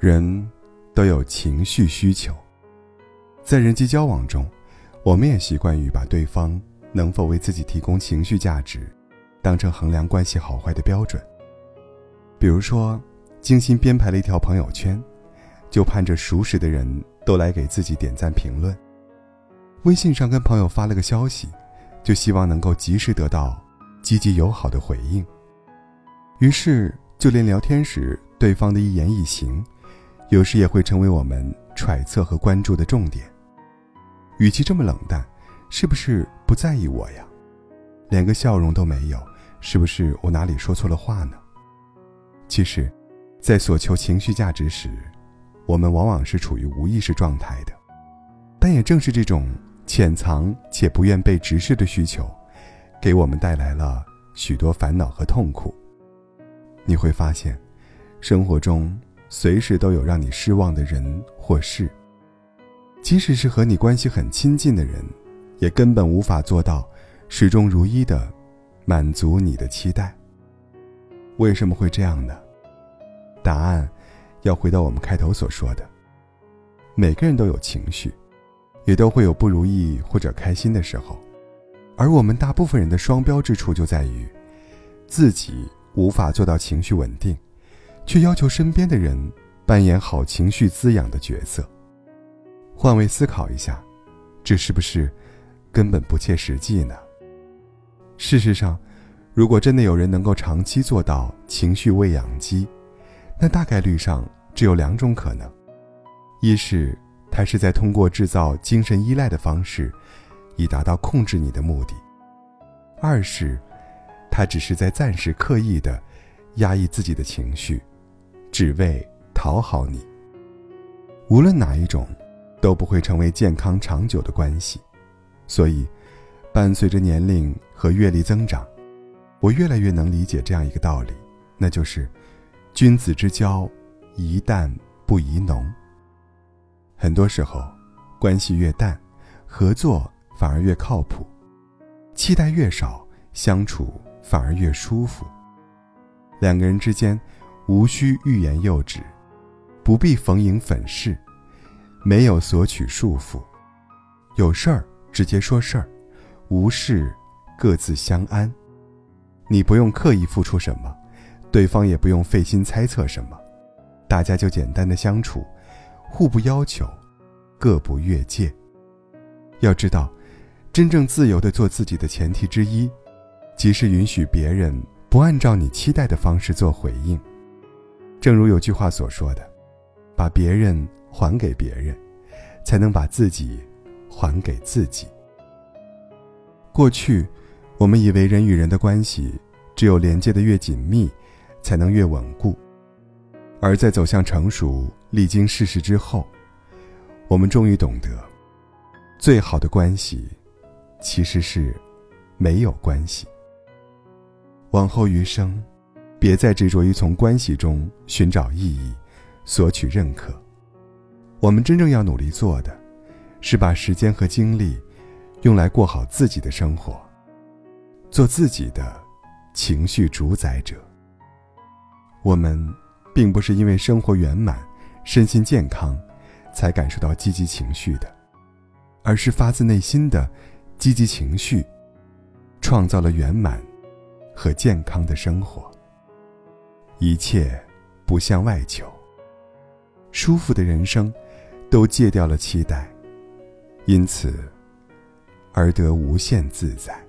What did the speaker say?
人都有情绪需求，在人际交往中，我们也习惯于把对方能否为自己提供情绪价值，当成衡量关系好坏的标准。比如说，精心编排了一条朋友圈，就盼着熟识的人都来给自己点赞评论；微信上跟朋友发了个消息，就希望能够及时得到积极友好的回应。于是，就连聊天时对方的一言一行，有时也会成为我们揣测和关注的重点。语气这么冷淡，是不是不在意我呀？连个笑容都没有，是不是我哪里说错了话呢？其实，在所求情绪价值时，我们往往是处于无意识状态的。但也正是这种潜藏且不愿被直视的需求，给我们带来了许多烦恼和痛苦。你会发现，生活中随时都有让你失望的人或事。即使是和你关系很亲近的人，也根本无法做到始终如一的满足你的期待。为什么会这样呢？答案要回到我们开头所说的：每个人都有情绪，也都会有不如意或者开心的时候，而我们大部分人的双标之处就在于自己。无法做到情绪稳定，却要求身边的人扮演好情绪滋养的角色。换位思考一下，这是不是根本不切实际呢？事实上，如果真的有人能够长期做到情绪喂养机，那大概率上只有两种可能：一是他是在通过制造精神依赖的方式，以达到控制你的目的；二是。他只是在暂时刻意的压抑自己的情绪，只为讨好你。无论哪一种，都不会成为健康长久的关系。所以，伴随着年龄和阅历增长，我越来越能理解这样一个道理，那就是：君子之交，宜淡不宜浓。很多时候，关系越淡，合作反而越靠谱；期待越少，相处。反而越舒服。两个人之间，无需欲言又止，不必逢迎粉饰，没有索取束缚，有事儿直接说事儿，无事各自相安。你不用刻意付出什么，对方也不用费心猜测什么，大家就简单的相处，互不要求，各不越界。要知道，真正自由的做自己的前提之一。即是允许别人不按照你期待的方式做回应，正如有句话所说的：“把别人还给别人，才能把自己还给自己。”过去，我们以为人与人的关系只有连接的越紧密，才能越稳固；而在走向成熟、历经世事之后，我们终于懂得，最好的关系，其实是没有关系。往后余生，别再执着于从关系中寻找意义，索取认可。我们真正要努力做的，是把时间和精力用来过好自己的生活，做自己的情绪主宰者。我们并不是因为生活圆满、身心健康，才感受到积极情绪的，而是发自内心的积极情绪，创造了圆满。和健康的生活，一切不向外求。舒服的人生，都戒掉了期待，因此而得无限自在。